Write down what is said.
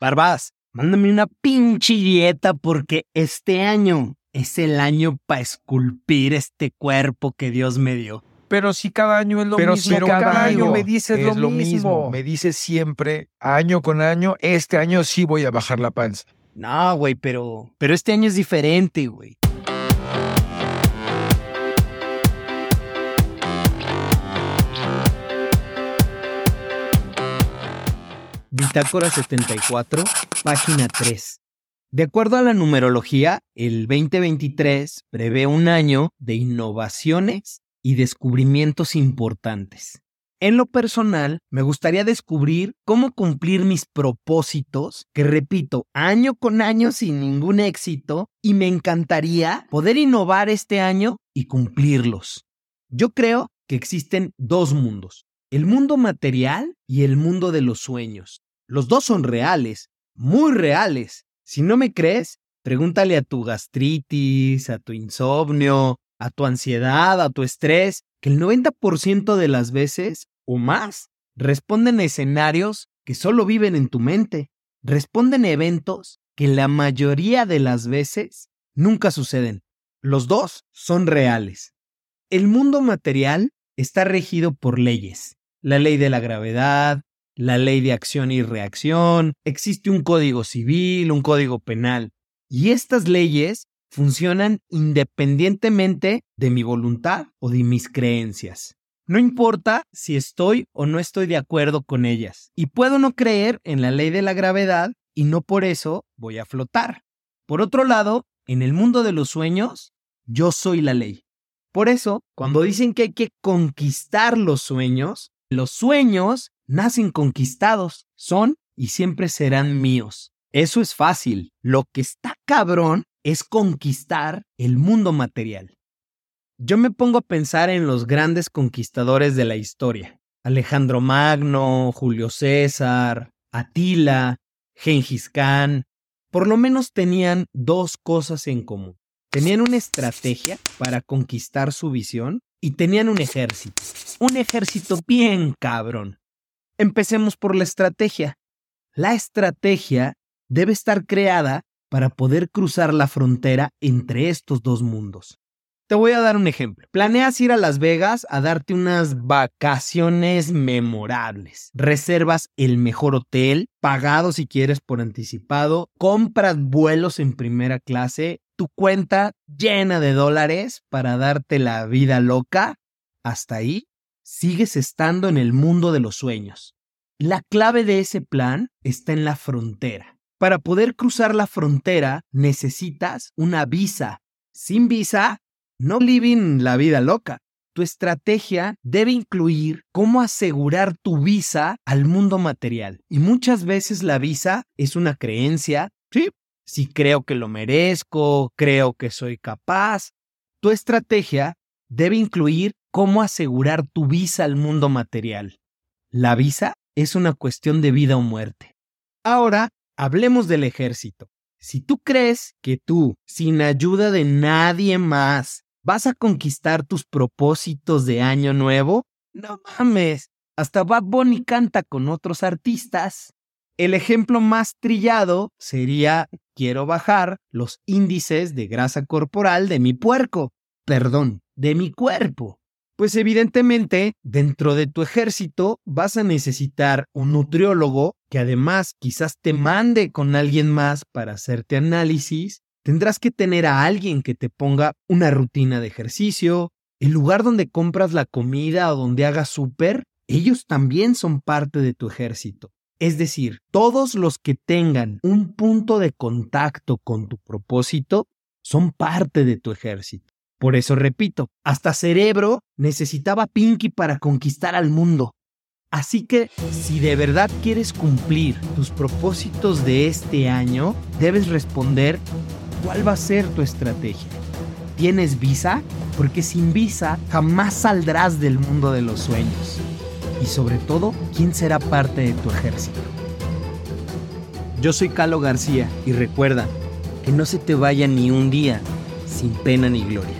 Barbas, mándame una pinche dieta porque este año es el año para esculpir este cuerpo que Dios me dio. Pero si cada año es lo Pero mismo, si cada, año me dices es lo, mismo. Me dices siempre, año con año, este año sí voy a bajar la panza. No, güey, pero, pero este año es diferente, güey. Bitácora 74, página 3. De acuerdo a la numerología, el 2023 prevé un año de innovaciones y descubrimientos importantes. En lo personal, me gustaría descubrir cómo cumplir mis propósitos, que repito, año con año sin ningún éxito, y me encantaría poder innovar este año y cumplirlos. Yo creo que existen dos mundos, el mundo material y el mundo de los sueños. Los dos son reales, muy reales. Si no me crees, pregúntale a tu gastritis, a tu insomnio, a tu ansiedad, a tu estrés, que el 90% de las veces o más responden a escenarios que solo viven en tu mente. Responden a eventos que la mayoría de las veces nunca suceden. Los dos son reales. El mundo material está regido por leyes. La ley de la gravedad, la ley de acción y reacción, existe un código civil, un código penal. Y estas leyes funcionan independientemente de mi voluntad o de mis creencias. No importa si estoy o no estoy de acuerdo con ellas. Y puedo no creer en la ley de la gravedad y no por eso voy a flotar. Por otro lado, en el mundo de los sueños, yo soy la ley. Por eso, cuando dicen que hay que conquistar los sueños, los sueños nacen conquistados, son y siempre serán míos. Eso es fácil. Lo que está cabrón es conquistar el mundo material. Yo me pongo a pensar en los grandes conquistadores de la historia. Alejandro Magno, Julio César, Atila, Gengis Khan. Por lo menos tenían dos cosas en común. Tenían una estrategia para conquistar su visión y tenían un ejército. Un ejército bien cabrón. Empecemos por la estrategia. La estrategia debe estar creada para poder cruzar la frontera entre estos dos mundos. Te voy a dar un ejemplo. Planeas ir a Las Vegas a darte unas vacaciones memorables. Reservas el mejor hotel, pagado si quieres por anticipado, compras vuelos en primera clase, tu cuenta llena de dólares para darte la vida loca. Hasta ahí sigues estando en el mundo de los sueños. La clave de ese plan está en la frontera. Para poder cruzar la frontera necesitas una visa. Sin visa, no living la vida loca. Tu estrategia debe incluir cómo asegurar tu visa al mundo material. Y muchas veces la visa es una creencia. Sí, si creo que lo merezco, creo que soy capaz. Tu estrategia debe incluir cómo asegurar tu visa al mundo material. La visa es una cuestión de vida o muerte. Ahora, hablemos del ejército. Si tú crees que tú, sin ayuda de nadie más, vas a conquistar tus propósitos de año nuevo, no mames. Hasta Bad Bunny canta con otros artistas. El ejemplo más trillado sería quiero bajar los índices de grasa corporal de mi puerco. Perdón, de mi cuerpo. Pues evidentemente, dentro de tu ejército vas a necesitar un nutriólogo que además quizás te mande con alguien más para hacerte análisis. Tendrás que tener a alguien que te ponga una rutina de ejercicio. El lugar donde compras la comida o donde hagas súper, ellos también son parte de tu ejército. Es decir, todos los que tengan un punto de contacto con tu propósito son parte de tu ejército. Por eso repito, hasta Cerebro necesitaba Pinky para conquistar al mundo. Así que si de verdad quieres cumplir tus propósitos de este año, debes responder cuál va a ser tu estrategia. ¿Tienes visa? Porque sin visa jamás saldrás del mundo de los sueños. Y sobre todo, ¿quién será parte de tu ejército? Yo soy Calo García y recuerda que no se te vaya ni un día sin pena ni gloria.